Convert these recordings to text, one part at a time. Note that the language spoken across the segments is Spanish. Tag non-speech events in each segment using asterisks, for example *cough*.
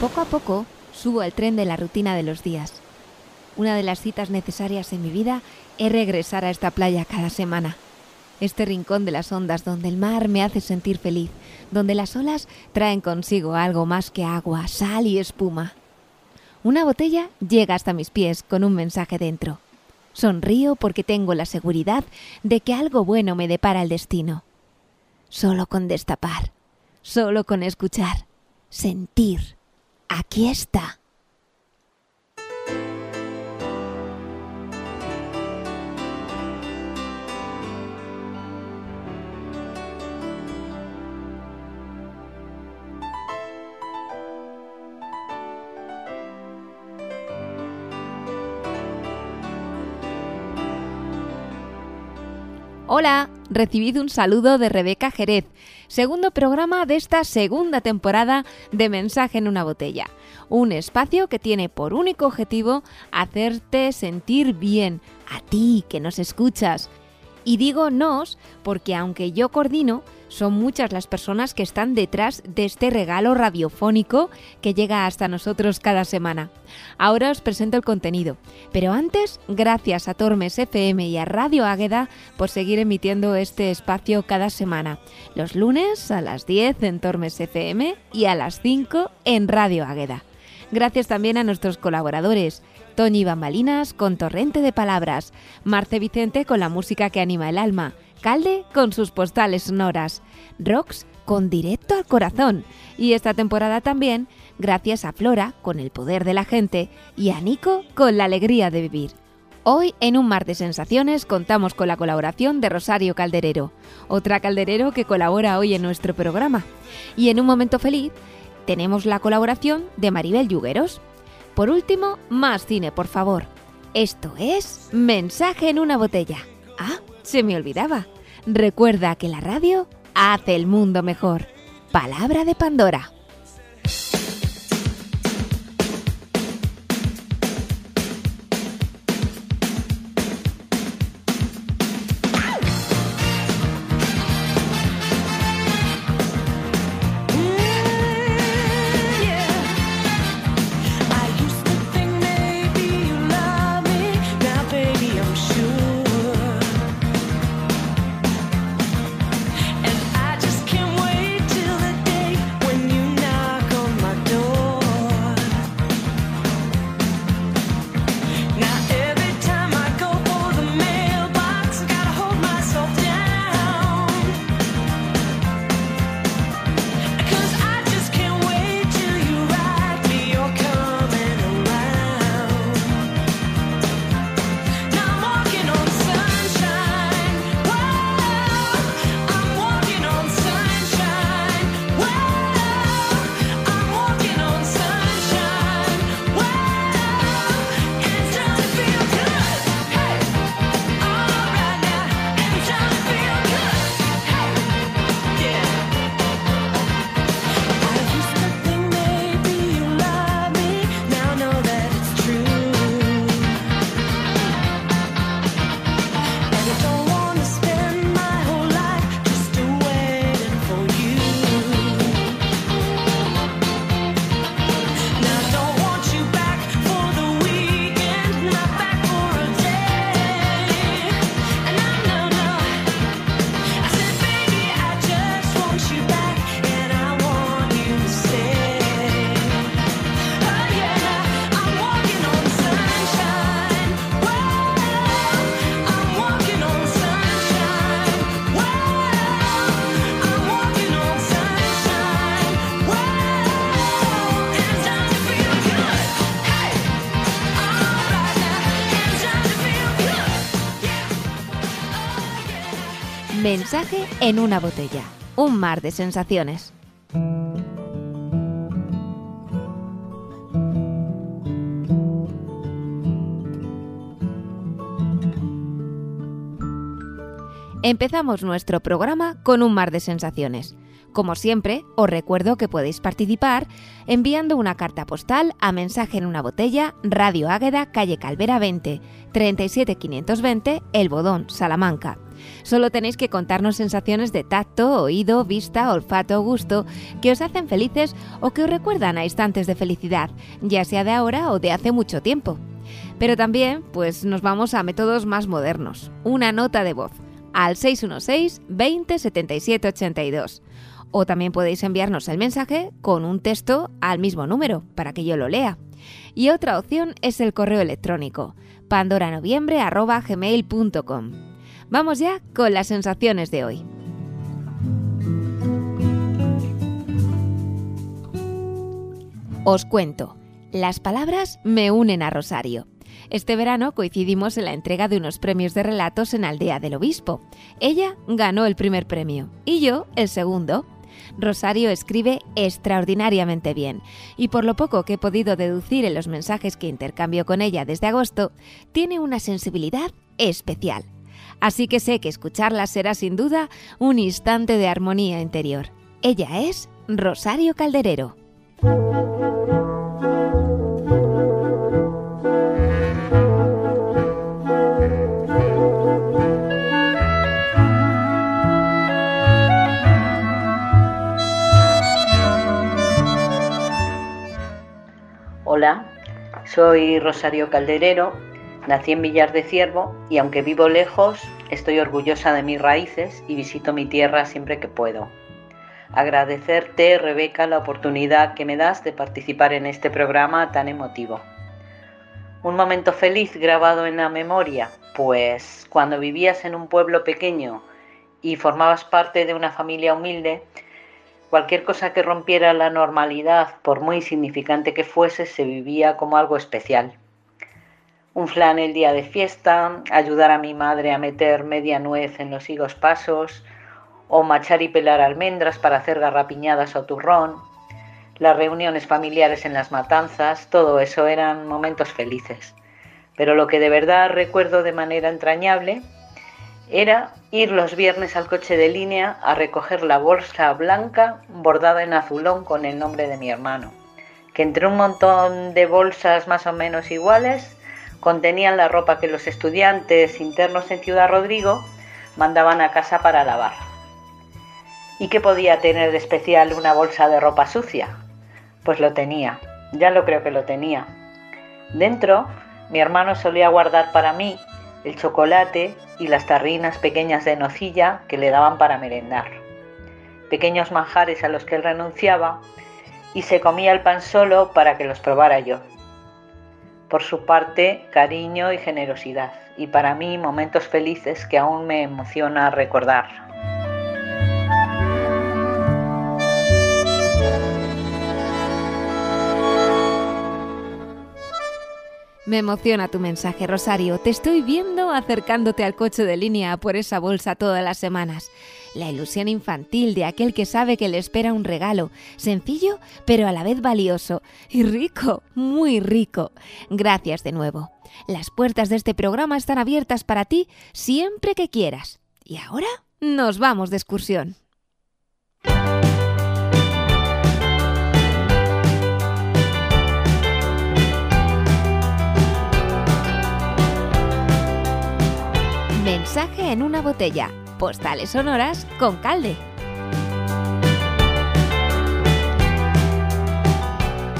Poco a poco subo al tren de la rutina de los días. Una de las citas necesarias en mi vida es regresar a esta playa cada semana. Este rincón de las ondas donde el mar me hace sentir feliz, donde las olas traen consigo algo más que agua, sal y espuma. Una botella llega hasta mis pies con un mensaje dentro. Sonrío porque tengo la seguridad de que algo bueno me depara el destino. Solo con destapar, solo con escuchar, sentir. Aquí está. Hola, recibid un saludo de Rebeca Jerez, segundo programa de esta segunda temporada de Mensaje en una botella, un espacio que tiene por único objetivo hacerte sentir bien, a ti que nos escuchas. Y digo nos porque aunque yo coordino, son muchas las personas que están detrás de este regalo radiofónico que llega hasta nosotros cada semana. Ahora os presento el contenido, pero antes, gracias a Tormes FM y a Radio Águeda por seguir emitiendo este espacio cada semana, los lunes a las 10 en Tormes FM y a las 5 en Radio Águeda. Gracias también a nuestros colaboradores, Toñi Bambalinas con Torrente de Palabras, Marce Vicente con la música que anima el alma, Calde con sus postales sonoras, Rox con Directo al Corazón y esta temporada también gracias a Flora con el poder de la gente y a Nico con la alegría de vivir. Hoy en un mar de sensaciones contamos con la colaboración de Rosario Calderero, otra calderero que colabora hoy en nuestro programa. Y en un momento feliz tenemos la colaboración de Maribel Yugueros. Por último, más cine, por favor. Esto es Mensaje en una botella. Ah, se me olvidaba. Recuerda que la radio hace el mundo mejor. Palabra de Pandora. Mensaje en una botella. Un mar de sensaciones. Empezamos nuestro programa con un mar de sensaciones, Como siempre, os recuerdo que podéis participar enviando una carta postal a mensaje en una botella, Radio Águeda, calle Calvera 20, 37520, El Bodón, Salamanca. Solo tenéis que contarnos sensaciones de tacto, oído, vista, olfato o gusto que os hacen felices o que os recuerdan a instantes de felicidad, ya sea de ahora o de hace mucho tiempo. Pero también, pues nos vamos a métodos más modernos. Una nota de voz al 616 20 77 82 o también podéis enviarnos el mensaje con un texto al mismo número para que yo lo lea. Y otra opción es el correo electrónico pandoranoviembre.gmail.com. Vamos ya con las sensaciones de hoy. Os cuento, las palabras me unen a Rosario. Este verano coincidimos en la entrega de unos premios de relatos en Aldea del Obispo. Ella ganó el primer premio y yo el segundo. Rosario escribe extraordinariamente bien, y por lo poco que he podido deducir en los mensajes que intercambio con ella desde agosto, tiene una sensibilidad especial. Así que sé que escucharla será sin duda un instante de armonía interior. Ella es Rosario Calderero. Hola, soy Rosario Calderero, nací en Villar de Ciervo y aunque vivo lejos, estoy orgullosa de mis raíces y visito mi tierra siempre que puedo. Agradecerte, Rebeca, la oportunidad que me das de participar en este programa tan emotivo. Un momento feliz grabado en la memoria, pues cuando vivías en un pueblo pequeño y formabas parte de una familia humilde, Cualquier cosa que rompiera la normalidad, por muy insignificante que fuese, se vivía como algo especial. Un flan el día de fiesta, ayudar a mi madre a meter media nuez en los higos pasos, o machar y pelar almendras para hacer garrapiñadas o turrón, las reuniones familiares en las matanzas, todo eso eran momentos felices. Pero lo que de verdad recuerdo de manera entrañable era ir los viernes al coche de línea a recoger la bolsa blanca bordada en azulón con el nombre de mi hermano, que entre un montón de bolsas más o menos iguales contenían la ropa que los estudiantes internos en Ciudad Rodrigo mandaban a casa para lavar. ¿Y qué podía tener de especial una bolsa de ropa sucia? Pues lo tenía, ya lo creo que lo tenía. Dentro, mi hermano solía guardar para mí el chocolate y las tarrinas pequeñas de nocilla que le daban para merendar. Pequeños manjares a los que él renunciaba y se comía el pan solo para que los probara yo. Por su parte, cariño y generosidad, y para mí momentos felices que aún me emociona recordar. Me emociona tu mensaje, Rosario. Te estoy viendo acercándote al coche de línea por esa bolsa todas las semanas. La ilusión infantil de aquel que sabe que le espera un regalo, sencillo pero a la vez valioso y rico, muy rico. Gracias de nuevo. Las puertas de este programa están abiertas para ti siempre que quieras. Y ahora nos vamos de excursión. Mensaje en una botella. Postales sonoras con Calde.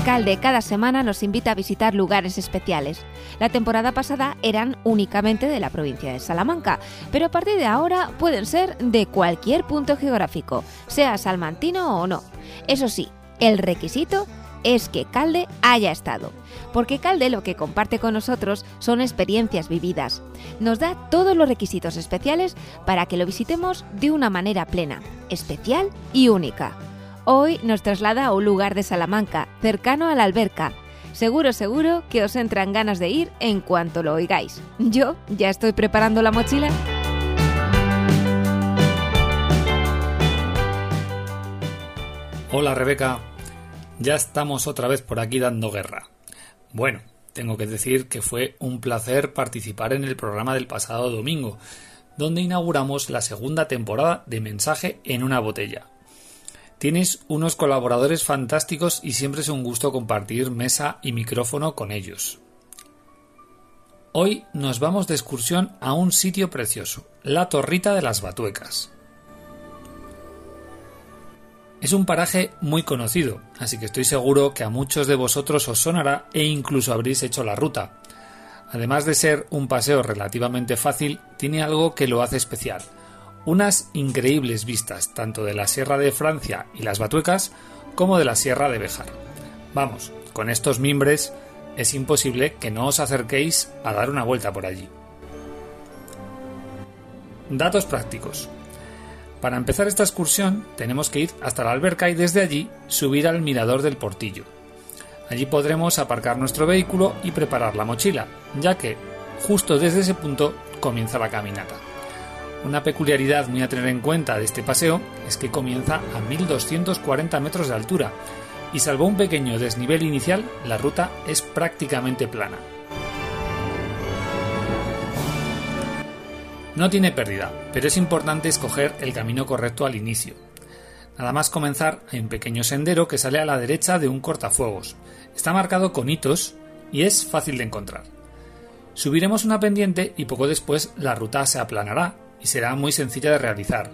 Calde cada semana nos invita a visitar lugares especiales. La temporada pasada eran únicamente de la provincia de Salamanca, pero a partir de ahora pueden ser de cualquier punto geográfico, sea salmantino o no. Eso sí, el requisito es que Calde haya estado, porque Calde lo que comparte con nosotros son experiencias vividas. Nos da todos los requisitos especiales para que lo visitemos de una manera plena, especial y única. Hoy nos traslada a un lugar de Salamanca, cercano a la alberca. Seguro, seguro que os entran ganas de ir en cuanto lo oigáis. Yo ya estoy preparando la mochila. Hola Rebeca, ya estamos otra vez por aquí dando guerra. Bueno, tengo que decir que fue un placer participar en el programa del pasado domingo, donde inauguramos la segunda temporada de Mensaje en una botella. Tienes unos colaboradores fantásticos y siempre es un gusto compartir mesa y micrófono con ellos. Hoy nos vamos de excursión a un sitio precioso, la Torrita de las Batuecas. Es un paraje muy conocido, así que estoy seguro que a muchos de vosotros os sonará e incluso habréis hecho la ruta. Además de ser un paseo relativamente fácil, tiene algo que lo hace especial – unas increíbles vistas tanto de la Sierra de Francia y las Batuecas como de la Sierra de Béjar. Vamos, con estos mimbres es imposible que no os acerquéis a dar una vuelta por allí. Datos prácticos. Para empezar esta excursión tenemos que ir hasta la alberca y desde allí subir al mirador del portillo. Allí podremos aparcar nuestro vehículo y preparar la mochila, ya que justo desde ese punto comienza la caminata. Una peculiaridad muy a tener en cuenta de este paseo es que comienza a 1240 metros de altura y salvo un pequeño desnivel inicial, la ruta es prácticamente plana. No tiene pérdida, pero es importante escoger el camino correcto al inicio. Nada más comenzar hay un pequeño sendero que sale a la derecha de un cortafuegos. Está marcado con hitos y es fácil de encontrar. Subiremos una pendiente y poco después la ruta se aplanará y será muy sencilla de realizar.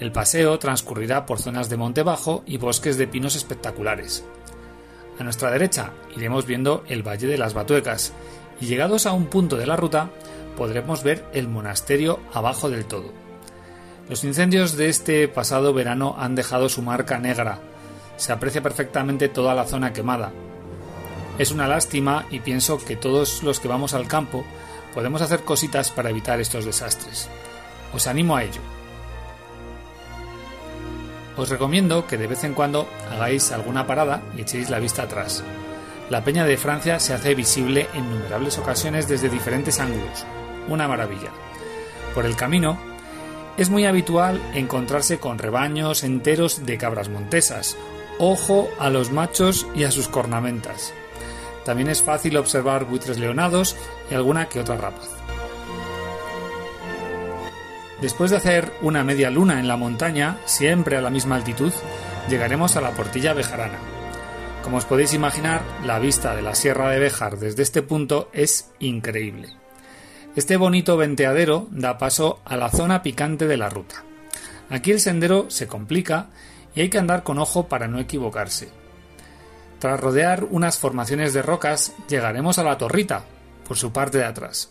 El paseo transcurrirá por zonas de monte bajo y bosques de pinos espectaculares. A nuestra derecha iremos viendo el Valle de las Batuecas y llegados a un punto de la ruta podremos ver el monasterio abajo del todo. Los incendios de este pasado verano han dejado su marca negra. Se aprecia perfectamente toda la zona quemada. Es una lástima y pienso que todos los que vamos al campo podemos hacer cositas para evitar estos desastres. Os animo a ello. Os recomiendo que de vez en cuando hagáis alguna parada y echéis la vista atrás. La Peña de Francia se hace visible en innumerables ocasiones desde diferentes ángulos. Una maravilla. Por el camino, es muy habitual encontrarse con rebaños enteros de cabras montesas. Ojo a los machos y a sus cornamentas. También es fácil observar buitres leonados y alguna que otra rapaz. Después de hacer una media luna en la montaña, siempre a la misma altitud, llegaremos a la Portilla Bejarana. Como os podéis imaginar, la vista de la Sierra de Béjar desde este punto es increíble. Este bonito venteadero da paso a la zona picante de la ruta. Aquí el sendero se complica y hay que andar con ojo para no equivocarse. Tras rodear unas formaciones de rocas, llegaremos a la torrita, por su parte de atrás.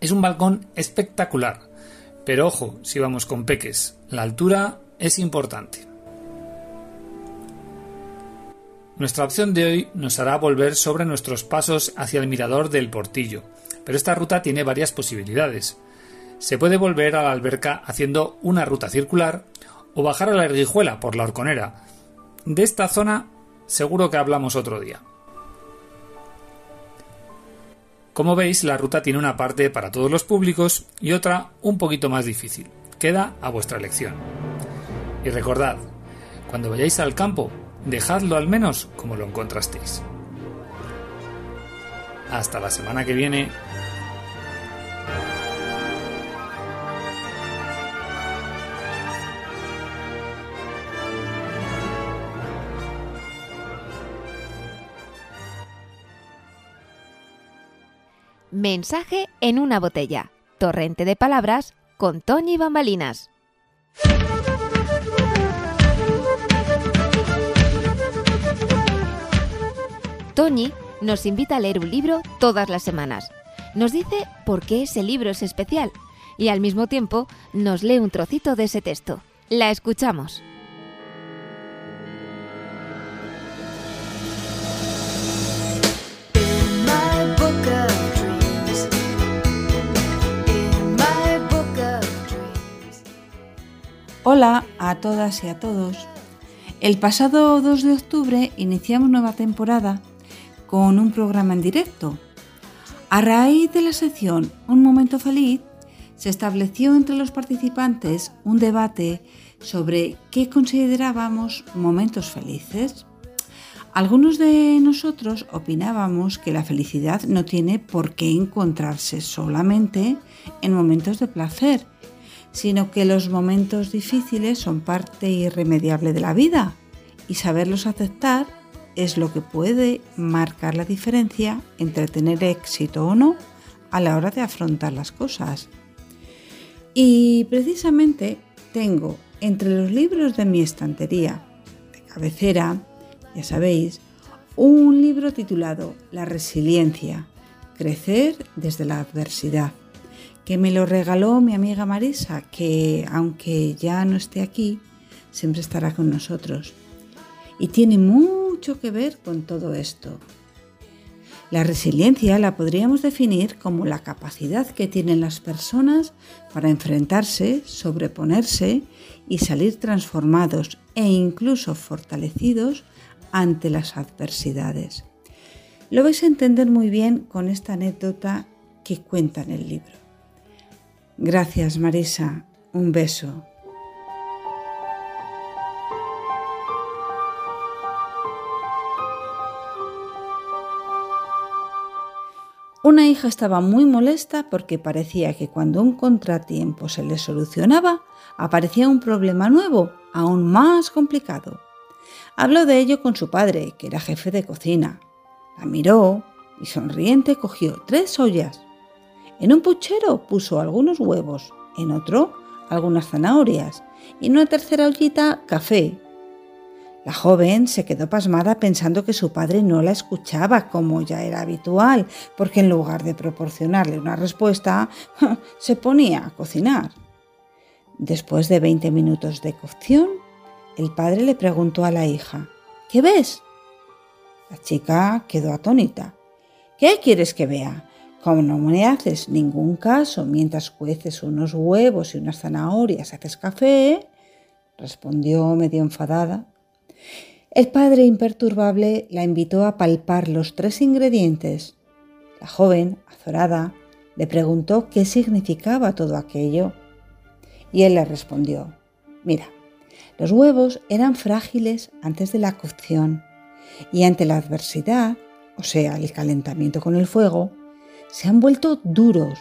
Es un balcón espectacular, pero ojo, si vamos con peques, la altura es importante. Nuestra opción de hoy nos hará volver sobre nuestros pasos hacia el mirador del portillo, pero esta ruta tiene varias posibilidades. Se puede volver a la alberca haciendo una ruta circular o bajar a la erguijuela por la horconera. De esta zona seguro que hablamos otro día. Como veis, la ruta tiene una parte para todos los públicos y otra un poquito más difícil. Queda a vuestra elección. Y recordad, cuando vayáis al campo, dejadlo al menos como lo encontrasteis. Hasta la semana que viene. Mensaje en una botella. Torrente de palabras con Toñi Bambalinas. Toñi nos invita a leer un libro todas las semanas. Nos dice por qué ese libro es especial y al mismo tiempo nos lee un trocito de ese texto. La escuchamos. Hola a todas y a todos. El pasado 2 de octubre iniciamos nueva temporada con un programa en directo. A raíz de la sección Un Momento Feliz, se estableció entre los participantes un debate sobre qué considerábamos momentos felices. Algunos de nosotros opinábamos que la felicidad no tiene por qué encontrarse solamente en momentos de placer, sino que los momentos difíciles son parte irremediable de la vida y saberlos aceptar es lo que puede marcar la diferencia entre tener éxito o no a la hora de afrontar las cosas. Y precisamente tengo entre los libros de mi estantería de cabecera, ya sabéis, un libro titulado La resiliencia, crecer desde la adversidad, que me lo regaló mi amiga Marisa, que aunque ya no esté aquí, siempre estará con nosotros. Y tiene mucho que ver con todo esto. La resiliencia la podríamos definir como la capacidad que tienen las personas para enfrentarse, sobreponerse y salir transformados e incluso fortalecidos ante las adversidades. Lo vais a entender muy bien con esta anécdota que cuenta en el libro. Gracias Marisa, un beso. Una hija estaba muy molesta porque parecía que cuando un contratiempo se le solucionaba, aparecía un problema nuevo, aún más complicado. Habló de ello con su padre, que era jefe de cocina. La miró y sonriente cogió tres ollas. En un puchero puso algunos huevos, en otro algunas zanahorias y en una tercera ollita café la joven se quedó pasmada pensando que su padre no la escuchaba como ya era habitual, porque en lugar de proporcionarle una respuesta, *laughs* se ponía a cocinar. Después de 20 minutos de cocción, el padre le preguntó a la hija, ¿qué ves? La chica quedó atónita. ¿Qué quieres que vea? Como no me haces ningún caso mientras cueces unos huevos y unas zanahorias, haces café, respondió medio enfadada. El padre imperturbable la invitó a palpar los tres ingredientes. La joven, azorada, le preguntó qué significaba todo aquello. Y él le respondió, mira, los huevos eran frágiles antes de la cocción y ante la adversidad, o sea, el calentamiento con el fuego, se han vuelto duros.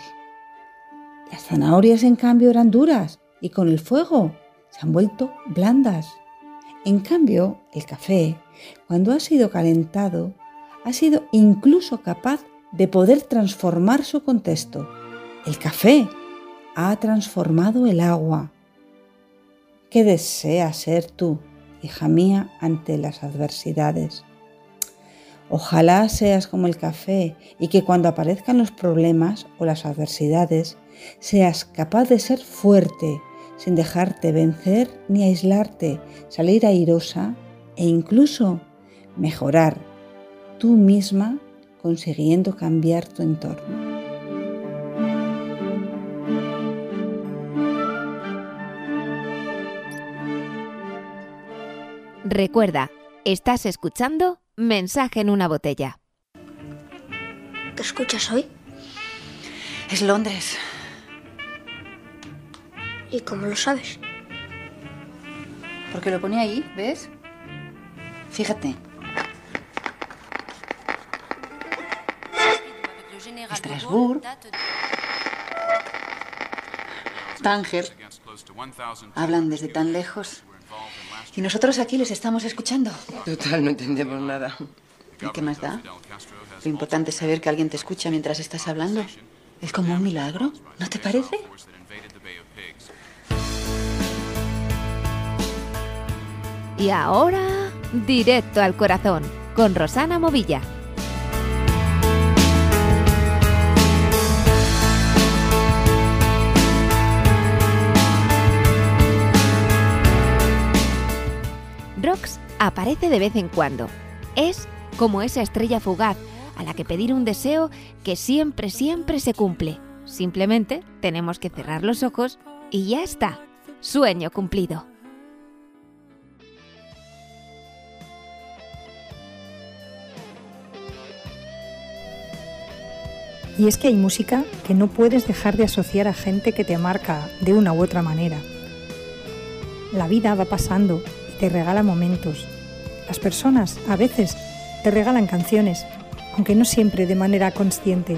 Las zanahorias, en cambio, eran duras y con el fuego se han vuelto blandas. En cambio, el café, cuando ha sido calentado, ha sido incluso capaz de poder transformar su contexto. El café ha transformado el agua. ¿Qué deseas ser tú, hija mía, ante las adversidades? Ojalá seas como el café y que cuando aparezcan los problemas o las adversidades, seas capaz de ser fuerte, sin dejarte vencer ni aislarte, salir airosa e incluso mejorar tú misma consiguiendo cambiar tu entorno. Recuerda, estás escuchando Mensaje en una botella. ¿Qué escuchas hoy? Es Londres. ¿Y cómo lo sabes? Porque lo pone ahí, ¿ves? Fíjate. Estrasburgo. Tánger. Hablan desde tan lejos. Y nosotros aquí les estamos escuchando. Total, no entendemos nada. ¿Y qué más da? Lo importante es saber que alguien te escucha mientras estás hablando. Es como un milagro, ¿no te parece? Y ahora, directo al corazón, con Rosana Movilla. Rox aparece de vez en cuando. Es como esa estrella fugaz a la que pedir un deseo que siempre, siempre se cumple. Simplemente tenemos que cerrar los ojos y ya está. Sueño cumplido. Y es que hay música que no puedes dejar de asociar a gente que te marca de una u otra manera. La vida va pasando te regala momentos. Las personas a veces te regalan canciones, aunque no siempre de manera consciente.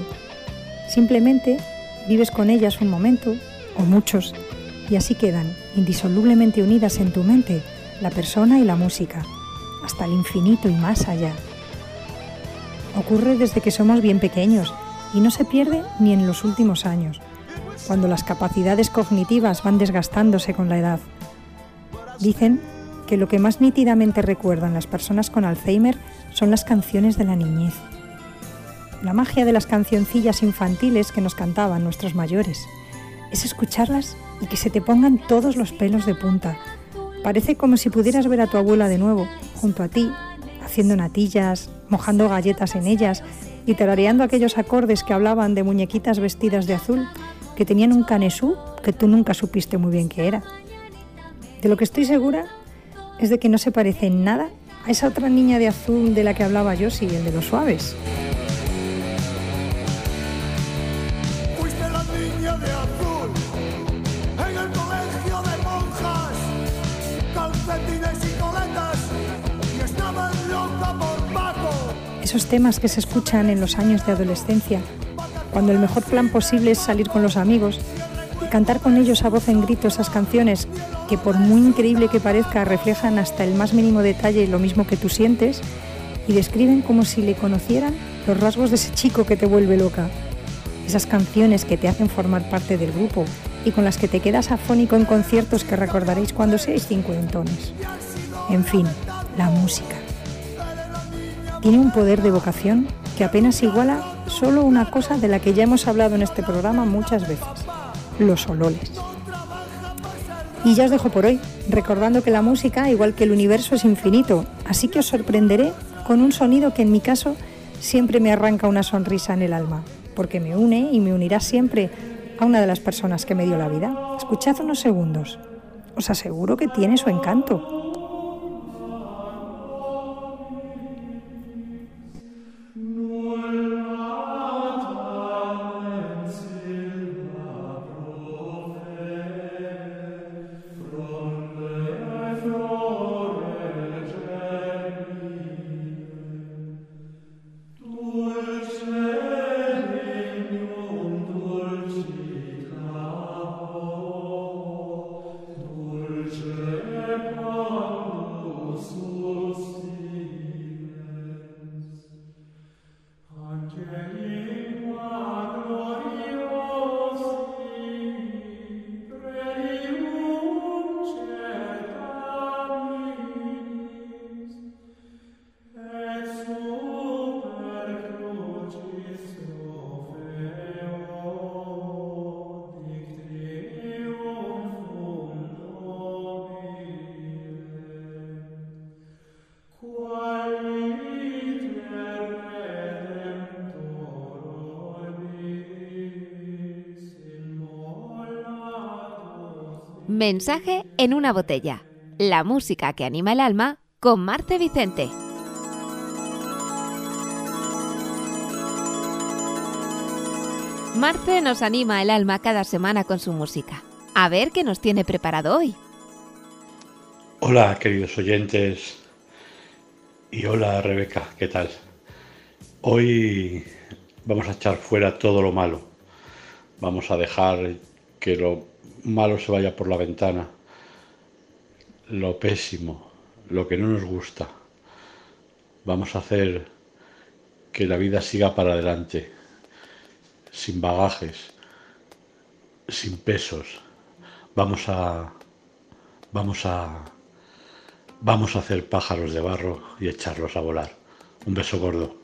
Simplemente vives con ellas un momento, o muchos, Y así quedan, indisolublemente unidas en tu mente, la persona y la música, hasta el infinito y más allá. Ocurre desde que somos bien pequeños y no se pierde ni en los últimos años, cuando las capacidades cognitivas van desgastándose con la edad. Dicen que lo que más nítidamente recuerdan las personas con Alzheimer son las canciones de la niñez. La magia de las cancioncillas infantiles que nos cantaban nuestros mayores es escucharlas y que se te pongan todos los pelos de punta. Parece como si pudieras ver a tu abuela de nuevo, junto a ti, haciendo natillas, mojando galletas en ellas y tarareando aquellos acordes que hablaban de muñequitas vestidas de azul que tenían un canesú que tú nunca supiste muy bien qué era. De lo que estoy segura es de que no se parece en nada a esa otra niña de azul de la que hablaba yo, sí, el de los suaves. Esos temas que se escuchan en los años de adolescencia, cuando el mejor plan posible es salir con los amigos y cantar con ellos a voz en grito esas canciones que por muy increíble que parezca reflejan hasta el más mínimo detalle lo mismo que tú sientes y describen como si le conocieran los rasgos de ese chico que te vuelve loca. Esas canciones que te hacen formar parte del grupo y con las que te quedas afónico en conciertos que recordaréis cuando seáis cincuentones. En fin, la música. Tiene un poder de vocación que apenas iguala solo una cosa de la que ya hemos hablado en este programa muchas veces, los ololes. Y ya os dejo por hoy, recordando que la música, igual que el universo, es infinito, así que os sorprenderé con un sonido que en mi caso siempre me arranca una sonrisa en el alma, porque me une y me unirá siempre a una de las personas que me dio la vida. Escuchad unos segundos, os aseguro que tiene su encanto. Mensaje en una botella. La música que anima el alma con Marte Vicente. Marte nos anima el alma cada semana con su música. A ver qué nos tiene preparado hoy. Hola, queridos oyentes. Y hola, Rebeca, ¿qué tal? Hoy vamos a echar fuera todo lo malo. Vamos a dejar que lo malo se vaya por la ventana, lo pésimo, lo que no nos gusta. Vamos a hacer que la vida siga para adelante, sin bagajes, sin pesos. Vamos a vamos a vamos a hacer pájaros de barro y echarlos a volar. Un beso gordo.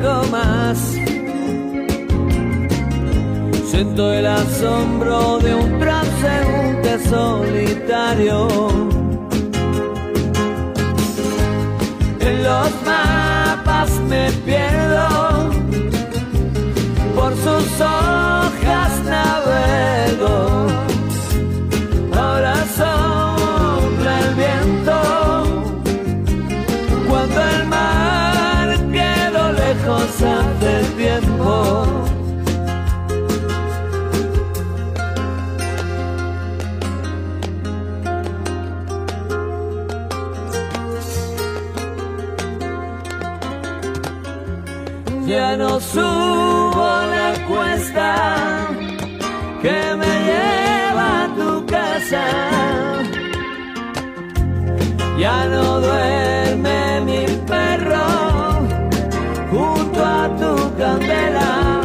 blanco más. Siento el asombro de un transeúnte solitario. En los mapas me pierdo por sus hojas navego. Ya no duerme mi perro junto a tu candela.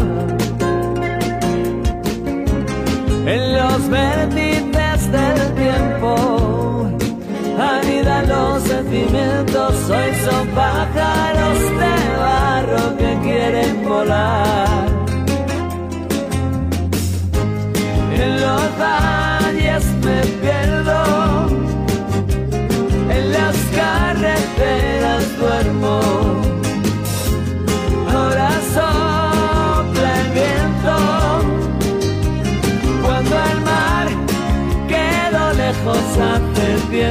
En los vértices del tiempo anidan los sentimientos. Hoy son pájaros de barro que quieren volar.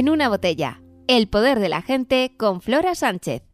En una botella. El poder de la gente con Flora Sánchez.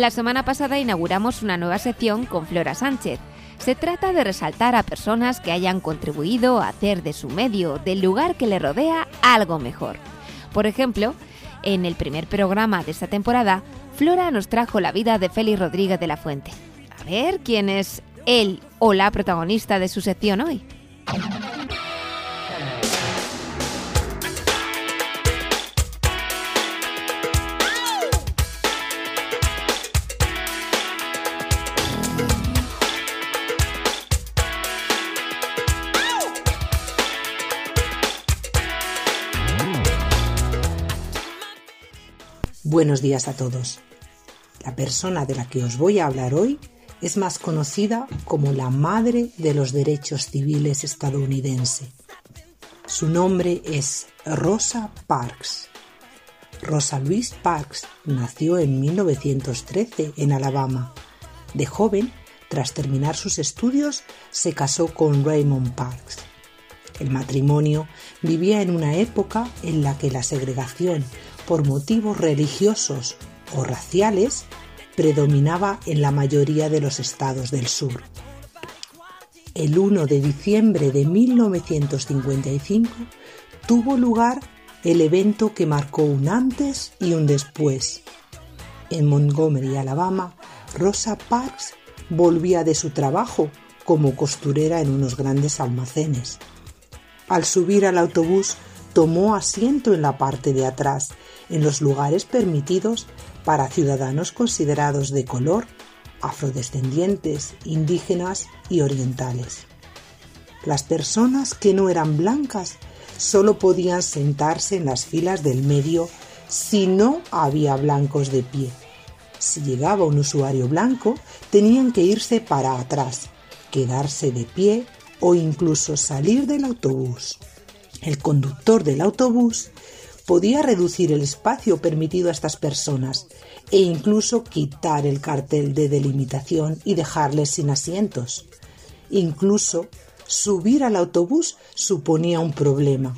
La semana pasada inauguramos una nueva sección con Flora Sánchez. Se trata de resaltar a personas que hayan contribuido a hacer de su medio, del lugar que le rodea, algo mejor. Por ejemplo, en el primer programa de esta temporada, Flora nos trajo la vida de Félix Rodríguez de la Fuente. A ver quién es él o la protagonista de su sección hoy. Buenos días a todos. La persona de la que os voy a hablar hoy es más conocida como la madre de los derechos civiles estadounidense. Su nombre es Rosa Parks. Rosa Louise Parks nació en 1913 en Alabama. De joven, tras terminar sus estudios, se casó con Raymond Parks. El matrimonio vivía en una época en la que la segregación por motivos religiosos o raciales predominaba en la mayoría de los estados del sur. El 1 de diciembre de 1955 tuvo lugar el evento que marcó un antes y un después. En Montgomery, Alabama, Rosa Parks volvía de su trabajo como costurera en unos grandes almacenes. Al subir al autobús tomó asiento en la parte de atrás, en los lugares permitidos para ciudadanos considerados de color, afrodescendientes, indígenas y orientales. Las personas que no eran blancas solo podían sentarse en las filas del medio si no había blancos de pie. Si llegaba un usuario blanco, tenían que irse para atrás, quedarse de pie o incluso salir del autobús. El conductor del autobús podía reducir el espacio permitido a estas personas e incluso quitar el cartel de delimitación y dejarles sin asientos. Incluso subir al autobús suponía un problema.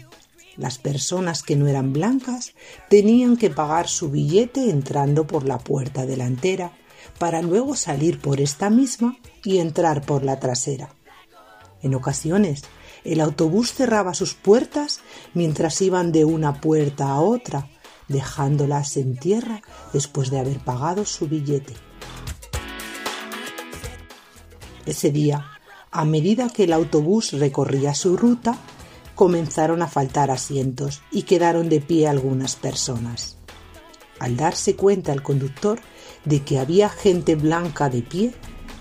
Las personas que no eran blancas tenían que pagar su billete entrando por la puerta delantera para luego salir por esta misma y entrar por la trasera. En ocasiones, el autobús cerraba sus puertas mientras iban de una puerta a otra, dejándolas en tierra después de haber pagado su billete. Ese día, a medida que el autobús recorría su ruta, comenzaron a faltar asientos y quedaron de pie algunas personas. Al darse cuenta el conductor de que había gente blanca de pie,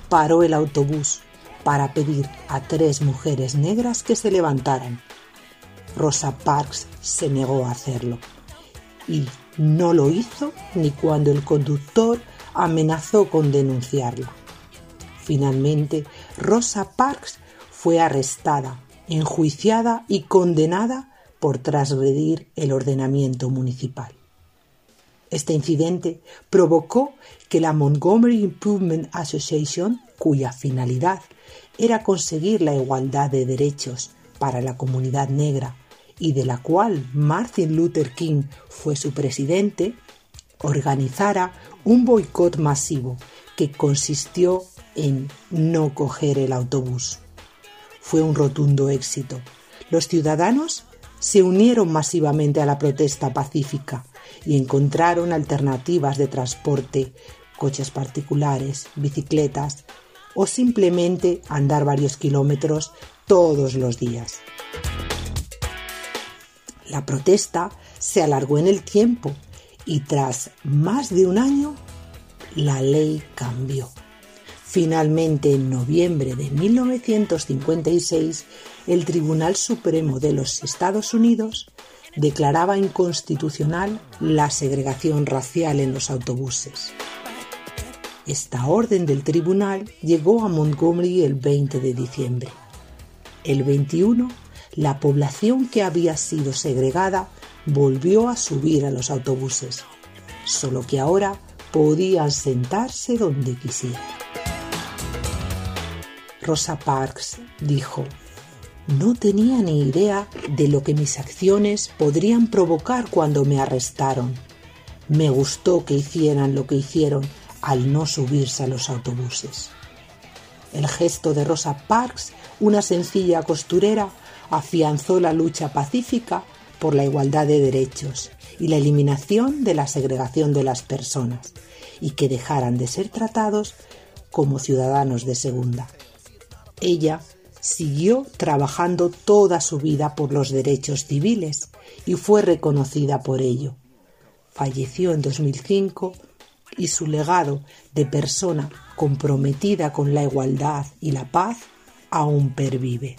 paró el autobús para pedir a tres mujeres negras que se levantaran. Rosa Parks se negó a hacerlo y no lo hizo ni cuando el conductor amenazó con denunciarla. Finalmente, Rosa Parks fue arrestada, enjuiciada y condenada por transgredir el ordenamiento municipal. Este incidente provocó que la Montgomery Improvement Association, cuya finalidad era conseguir la igualdad de derechos para la comunidad negra y de la cual Martin Luther King fue su presidente, organizara un boicot masivo que consistió en no coger el autobús. Fue un rotundo éxito. Los ciudadanos se unieron masivamente a la protesta pacífica y encontraron alternativas de transporte, coches particulares, bicicletas o simplemente andar varios kilómetros todos los días. La protesta se alargó en el tiempo y tras más de un año la ley cambió. Finalmente, en noviembre de 1956, el Tribunal Supremo de los Estados Unidos declaraba inconstitucional la segregación racial en los autobuses. Esta orden del tribunal llegó a Montgomery el 20 de diciembre. El 21, la población que había sido segregada volvió a subir a los autobuses, solo que ahora podían sentarse donde quisieran. Rosa Parks dijo, no tenía ni idea de lo que mis acciones podrían provocar cuando me arrestaron. Me gustó que hicieran lo que hicieron al no subirse a los autobuses. El gesto de Rosa Parks, una sencilla costurera, afianzó la lucha pacífica por la igualdad de derechos y la eliminación de la segregación de las personas, y que dejaran de ser tratados como ciudadanos de segunda. Ella siguió trabajando toda su vida por los derechos civiles y fue reconocida por ello. Falleció en 2005 y su legado de persona comprometida con la igualdad y la paz aún pervive.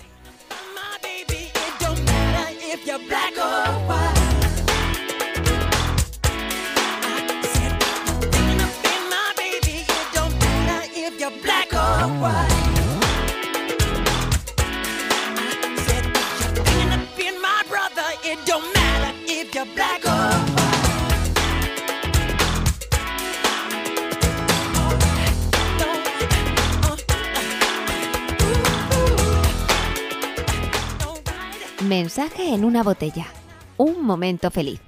Mensaje en una botella. Un momento feliz.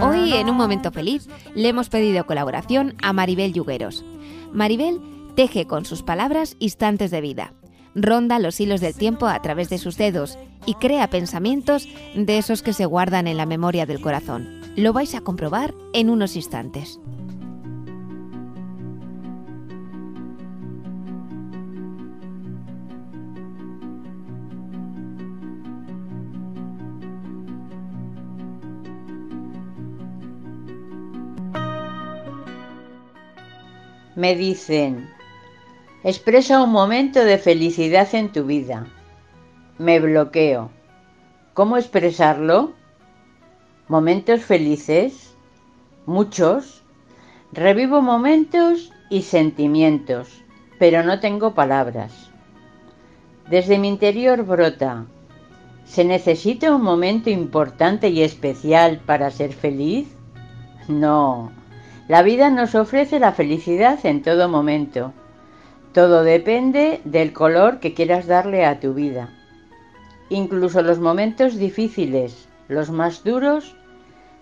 Hoy, en un momento feliz, le hemos pedido colaboración a Maribel Yugueros. Maribel teje con sus palabras instantes de vida. Ronda los hilos del tiempo a través de sus dedos y crea pensamientos de esos que se guardan en la memoria del corazón. Lo vais a comprobar en unos instantes. Me dicen, expresa un momento de felicidad en tu vida. Me bloqueo. ¿Cómo expresarlo? ¿Momentos felices? Muchos. Revivo momentos y sentimientos, pero no tengo palabras. Desde mi interior brota. ¿Se necesita un momento importante y especial para ser feliz? No. La vida nos ofrece la felicidad en todo momento. Todo depende del color que quieras darle a tu vida. Incluso los momentos difíciles, los más duros,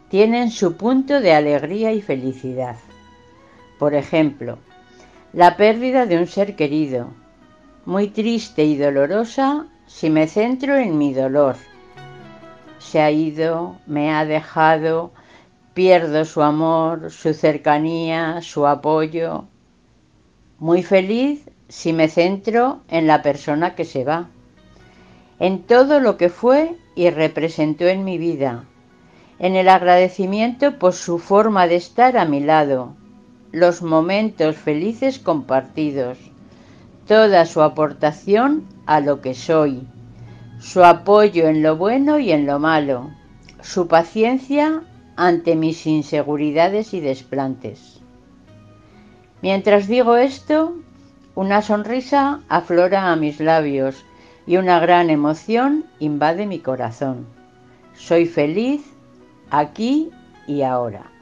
tienen su punto de alegría y felicidad. Por ejemplo, la pérdida de un ser querido, muy triste y dolorosa si me centro en mi dolor. Se ha ido, me ha dejado, pierdo su amor, su cercanía, su apoyo. Muy feliz si me centro en la persona que se va, en todo lo que fue y representó en mi vida, en el agradecimiento por su forma de estar a mi lado, los momentos felices compartidos, toda su aportación a lo que soy, su apoyo en lo bueno y en lo malo, su paciencia ante mis inseguridades y desplantes. Mientras digo esto, una sonrisa aflora a mis labios y una gran emoción invade mi corazón. Soy feliz aquí y ahora.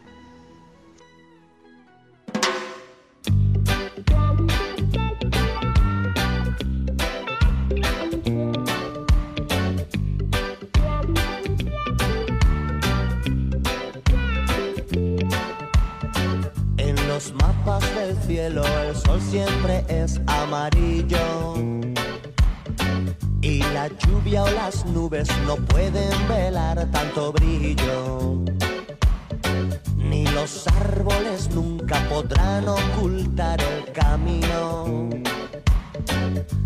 Cielo el sol siempre es amarillo. Y la lluvia o las nubes no pueden velar tanto brillo. Ni los árboles nunca podrán ocultar el camino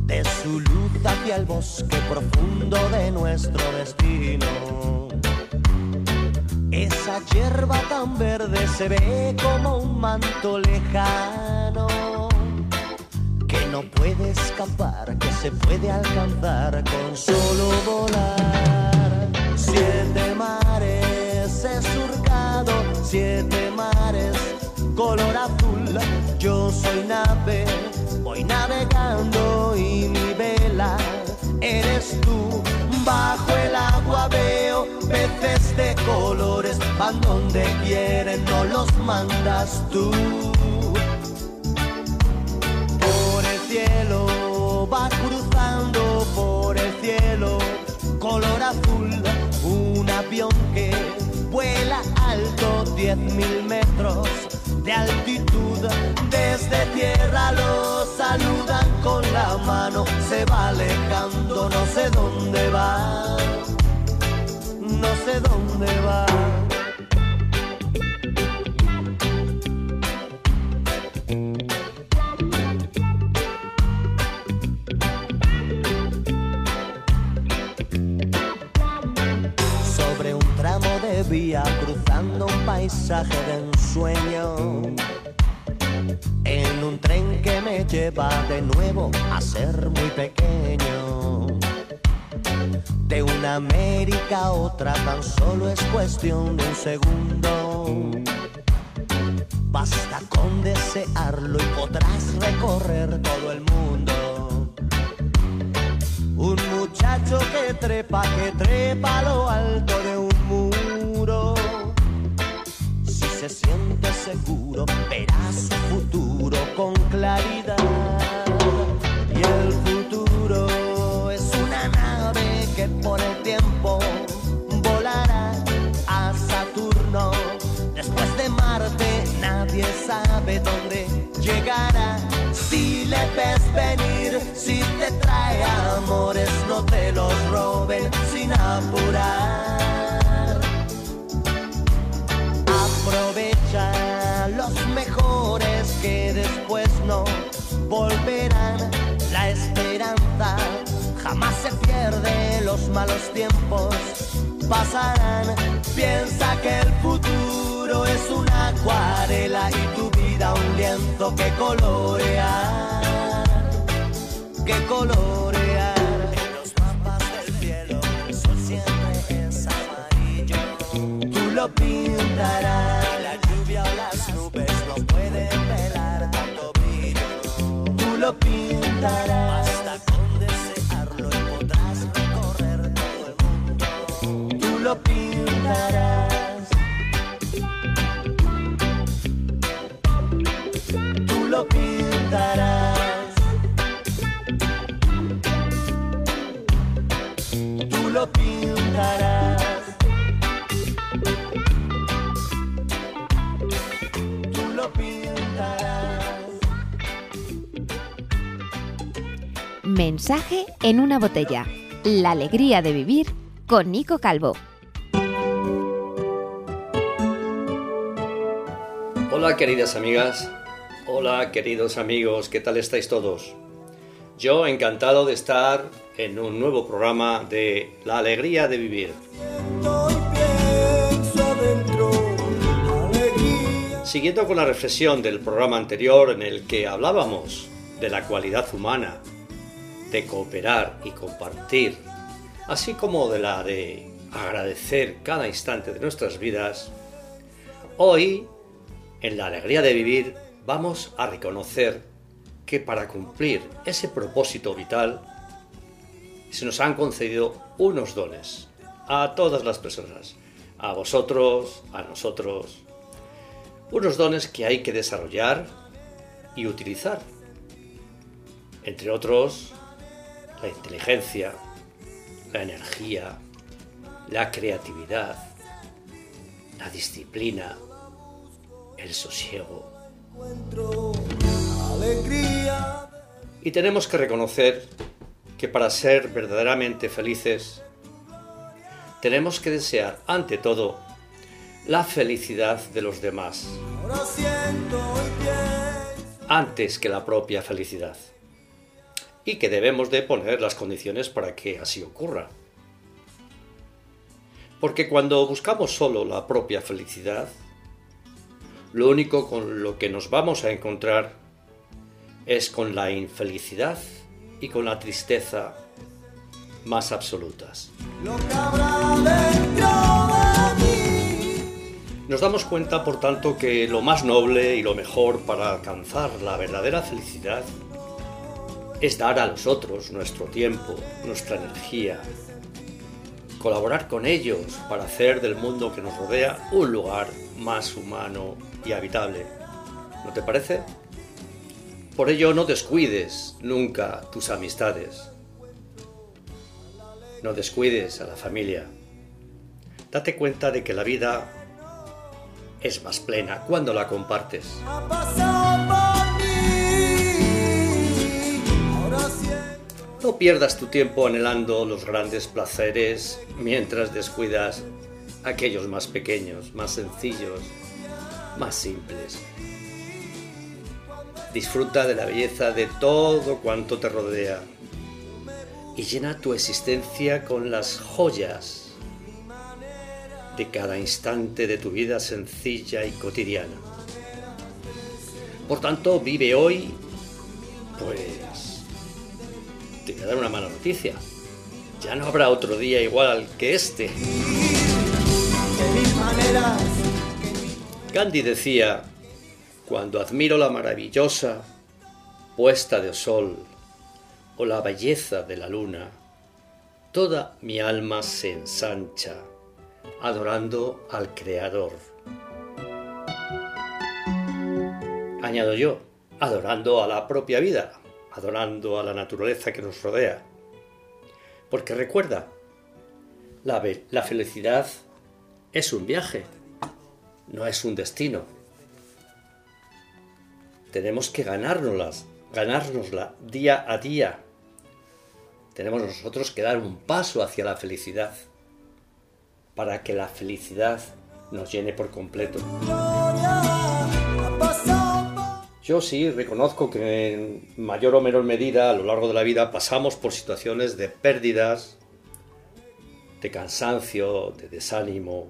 de su luz hacia el bosque profundo de nuestro destino. Esa hierba tan verde se ve como un manto lejano que no puede escapar, que se puede alcanzar con solo volar. Siete mares he surcado, siete mares color azul. Yo soy nave, voy navegando y mi vela eres tú. Bajo el agua colores, van donde quieren, no los mandas tú. Por el cielo va cruzando por el cielo, color azul, un avión que vuela alto, diez mil metros de altitud. Desde tierra lo saludan con la mano, se va alejando, no sé dónde va, no sé dónde va. Sobre un tramo de vía cruzando un paisaje de ensueño. En un tren que me lleva de nuevo a ser muy pequeño. De una América a otra tan solo es cuestión de un segundo. Basta con desearlo y podrás recorrer todo el mundo. Un muchacho que trepa, que trepa lo alto de un muro. Si se siente seguro, verá su futuro con claridad. Y el sabe dónde llegará. Si le ves venir. Si te trae amores, no te los roben sin apurar. Aprovecha los mejores que después no volverán. La esperanza jamás se pierde, los malos tiempos pasarán. Piensa que el futuro es una acuarela y tu vida un lienzo que colorear, que colorear. En los mapas del cielo el sol siempre es amarillo. Tú lo pintarás. La lluvia o las nubes no pueden velar tanto brillo. Tú lo pintarás. Mensaje en una botella. La alegría de vivir con Nico Calvo. Hola queridas amigas, hola queridos amigos, ¿qué tal estáis todos? Yo encantado de estar en un nuevo programa de La alegría de vivir. Siguiendo con la reflexión del programa anterior en el que hablábamos de la cualidad humana, de cooperar y compartir, así como de la de agradecer cada instante de nuestras vidas, hoy, en la alegría de vivir, vamos a reconocer que para cumplir ese propósito vital se nos han concedido unos dones a todas las personas, a vosotros, a nosotros, unos dones que hay que desarrollar y utilizar. Entre otros, la inteligencia, la energía, la creatividad, la disciplina, el sosiego. Y tenemos que reconocer que para ser verdaderamente felices tenemos que desear ante todo la felicidad de los demás antes que la propia felicidad y que debemos de poner las condiciones para que así ocurra. Porque cuando buscamos solo la propia felicidad, lo único con lo que nos vamos a encontrar es con la infelicidad y con la tristeza más absolutas. Nos damos cuenta, por tanto, que lo más noble y lo mejor para alcanzar la verdadera felicidad es dar a los otros nuestro tiempo, nuestra energía, colaborar con ellos para hacer del mundo que nos rodea un lugar más humano y habitable. ¿No te parece? Por ello no descuides nunca tus amistades. No descuides a la familia. Date cuenta de que la vida es más plena cuando la compartes. No pierdas tu tiempo anhelando los grandes placeres mientras descuidas aquellos más pequeños, más sencillos, más simples. Disfruta de la belleza de todo cuanto te rodea y llena tu existencia con las joyas de cada instante de tu vida sencilla y cotidiana. Por tanto, vive hoy, pues dar una mala noticia. Ya no habrá otro día igual al que este. Gandhi decía, cuando admiro la maravillosa puesta de sol o la belleza de la luna, toda mi alma se ensancha adorando al Creador. Añado yo, adorando a la propia vida, adorando a la naturaleza que nos rodea. Porque recuerda, la, felicidad es un viaje, no es un destino. Tenemos que ganárnoslas ganárnosla día a día. Tenemos nosotros que dar un paso hacia la felicidad para que la felicidad nos llene por completo. Yo sí reconozco que en mayor o menor medida a lo largo de la vida pasamos por situaciones de pérdidas, de cansancio, de desánimo,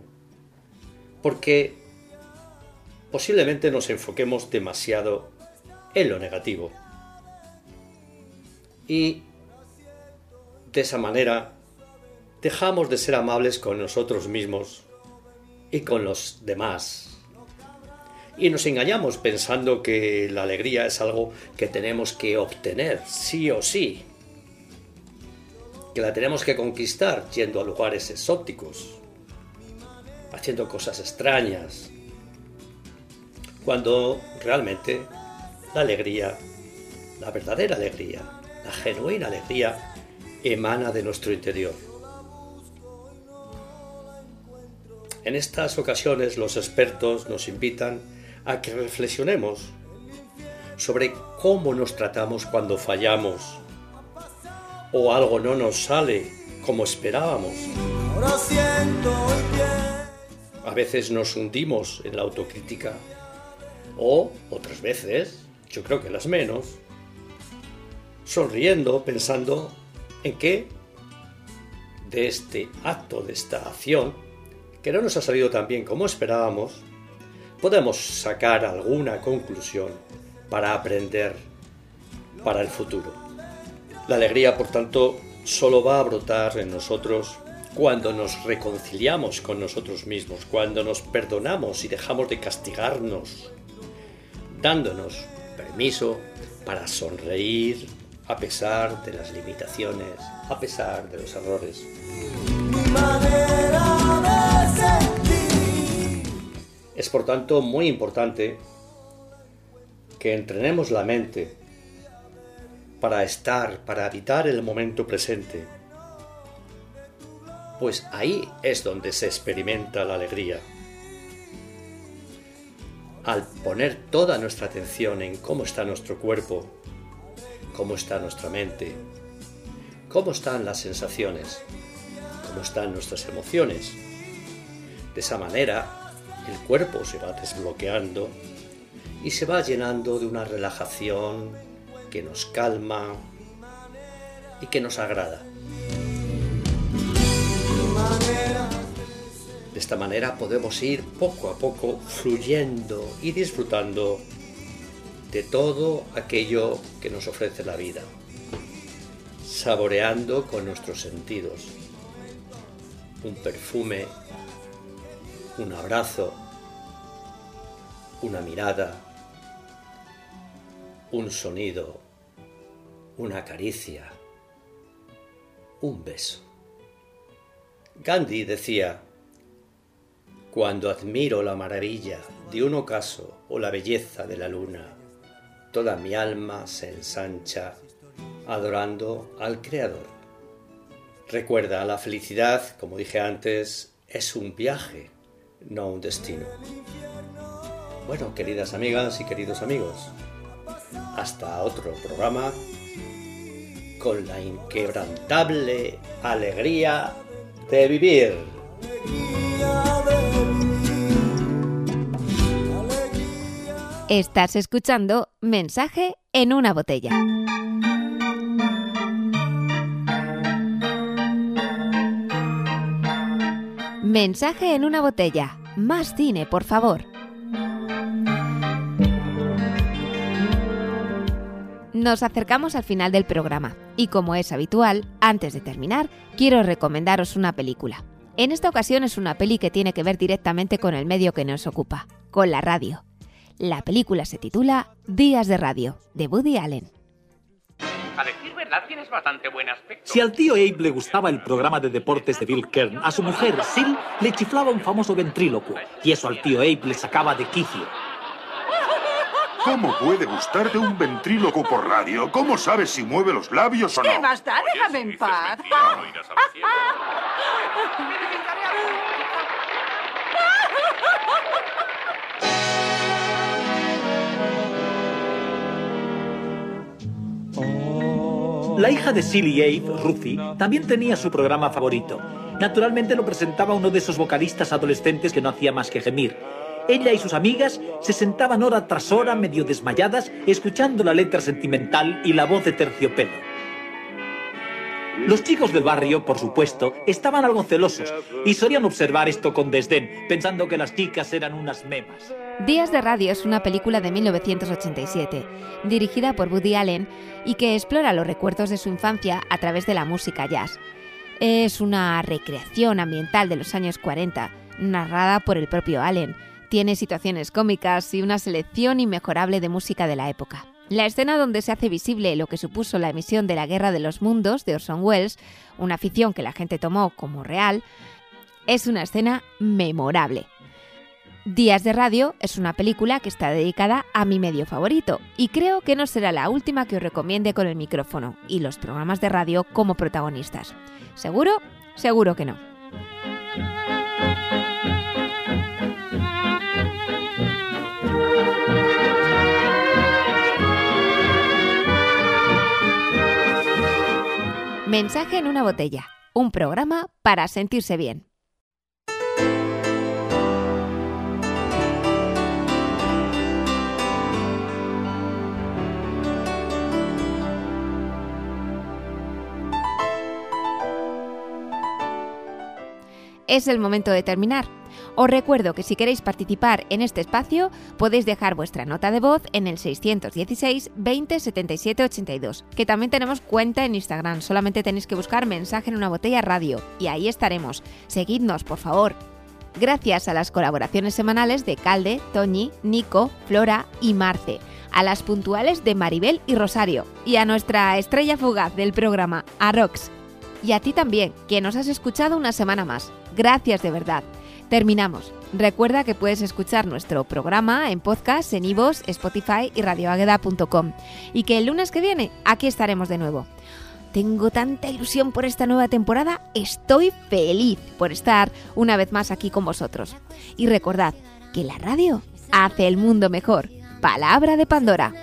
porque posiblemente nos enfoquemos demasiado en lo negativo. Y de esa manera dejamos de ser amables con nosotros mismos y con los demás. Y nos engañamos pensando que la alegría es algo que tenemos que obtener, sí o sí. Que la tenemos que conquistar yendo a lugares exóticos, haciendo cosas extrañas. Cuando realmente la alegría, la verdadera alegría, la genuina alegría, emana de nuestro interior. En estas ocasiones los expertos nos invitan a que reflexionemos sobre cómo nos tratamos cuando fallamos o algo no nos sale como esperábamos. A veces nos hundimos en la autocrítica o otras veces, yo creo que las menos, sonriendo pensando en que de este acto, de esta acción, que no nos ha salido tan bien como esperábamos, podemos sacar alguna conclusión para aprender para el futuro. La alegría, por tanto, solo va a brotar en nosotros cuando nos reconciliamos con nosotros mismos, cuando nos perdonamos y dejamos de castigarnos, dándonos permiso para sonreír a pesar de las limitaciones, a pesar de los errores. Es por tanto muy importante que entrenemos la mente para estar, para habitar el momento presente, pues ahí es donde se experimenta la alegría. Al poner toda nuestra atención en cómo está nuestro cuerpo, cómo está nuestra mente, cómo están las sensaciones, cómo están nuestras emociones. De esa manera, el cuerpo se va desbloqueando y se va llenando de una relajación que nos calma y que nos agrada. De esta manera podemos ir poco a poco fluyendo y disfrutando de todo aquello que nos ofrece la vida, saboreando con nuestros sentidos un perfume un abrazo, una mirada, un sonido, una caricia, un beso. Gandhi decía, cuando admiro la maravilla de un ocaso o la belleza de la luna, toda mi alma se ensancha adorando al Creador. Recuerda, la felicidad, como dije antes, es un viaje no un destino. Bueno, queridas amigas y queridos amigos, hasta otro programa con la inquebrantable alegría de vivir. Estás escuchando Mensaje en una botella. Mensaje en una botella. Más cine, por favor. Nos acercamos al final del programa y como es habitual, antes de terminar, quiero recomendaros una película. En esta ocasión es una peli que tiene que ver directamente con el medio que nos ocupa, con la radio. La película se titula Días de Radio, de Woody Allen. A decir verdad, tienes bastante buen aspecto. Si al tío Abe le gustaba el programa de deportes de Bill Kern, a su mujer, Sil, le chiflaba un famoso ventrílocuo. Y eso al tío Abe le sacaba de quicio. ¿Cómo puede gustarte un ventríloco por radio? ¿Cómo sabes si mueve los labios o no? ¿Qué más da? Déjame en paz. *laughs* La hija de Silly Abe, Ruthie, también tenía su programa favorito. Naturalmente lo presentaba uno de esos vocalistas adolescentes que no hacía más que gemir. Ella y sus amigas se sentaban hora tras hora medio desmayadas escuchando la letra sentimental y la voz de terciopelo. Los chicos del barrio, por supuesto, estaban algo celosos y solían observar esto con desdén, pensando que las chicas eran unas memas. Días de Radio es una película de 1987, dirigida por Woody Allen y que explora los recuerdos de su infancia a través de la música jazz. Es una recreación ambiental de los años 40, narrada por el propio Allen. Tiene situaciones cómicas y una selección inmejorable de música de la época. La escena donde se hace visible lo que supuso la emisión de la Guerra de los Mundos de Orson Welles, una ficción que la gente tomó como real, es una escena memorable. Días de Radio es una película que está dedicada a mi medio favorito y creo que no será la última que os recomiende con el micrófono y los programas de radio como protagonistas. ¿Seguro? Seguro que no. Mensaje en una botella, un programa para sentirse bien. Es el momento de terminar. Os recuerdo que si queréis participar en este espacio podéis dejar vuestra nota de voz en el 616 20 77 82, que también tenemos cuenta en Instagram, solamente tenéis que buscar mensaje en una botella radio y ahí estaremos. Seguidnos, por favor. Gracias a las colaboraciones semanales de Calde, Toñi, Nico, Flora y Marce, a las puntuales de Maribel y Rosario y a nuestra estrella fugaz del programa, a Rox. Y a ti también, que nos has escuchado una semana más. Gracias de verdad. Terminamos. Recuerda que puedes escuchar nuestro programa en podcast en iVoox, Spotify y radioagueda.com. Y que el lunes que viene aquí estaremos de nuevo. Tengo tanta ilusión por esta nueva temporada, estoy feliz por estar una vez más aquí con vosotros. Y recordad que la radio hace el mundo mejor. Palabra de Pandora.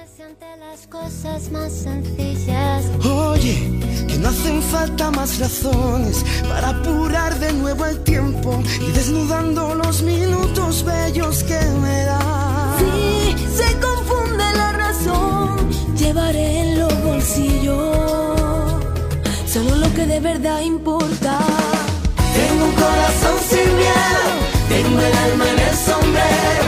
cosas más sencillas. Oye, no hacen falta más razones para apurar de nuevo el tiempo y desnudando los minutos bellos que me da. Si se confunde la razón, llevaré en los bolsillos solo lo que de verdad importa. Tengo un corazón sin miedo, tengo el alma en el sombrero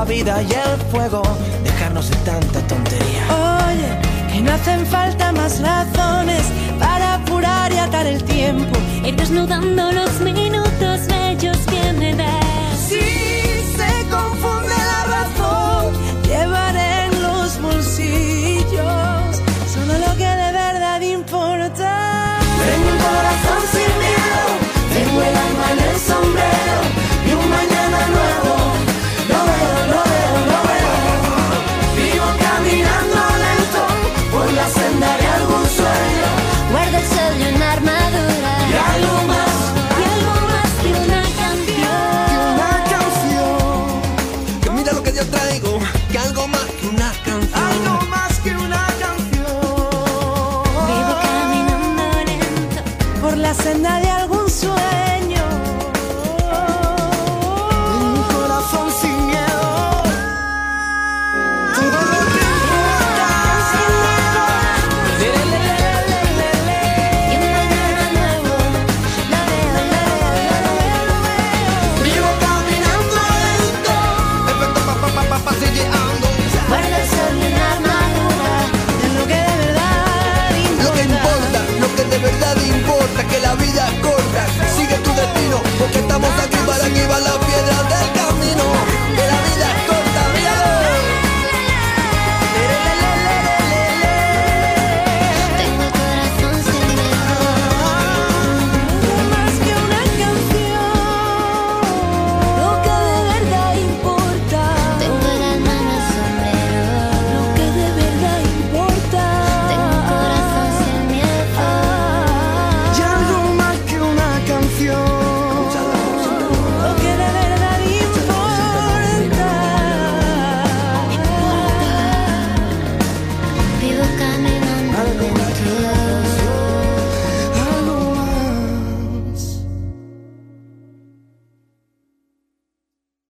la vida y el fuego, dejarnos de tanta tontería. Oye, que no hacen falta más razones para apurar y atar el tiempo. Ir desnudando los minutos bellos que me das. Estamos aquí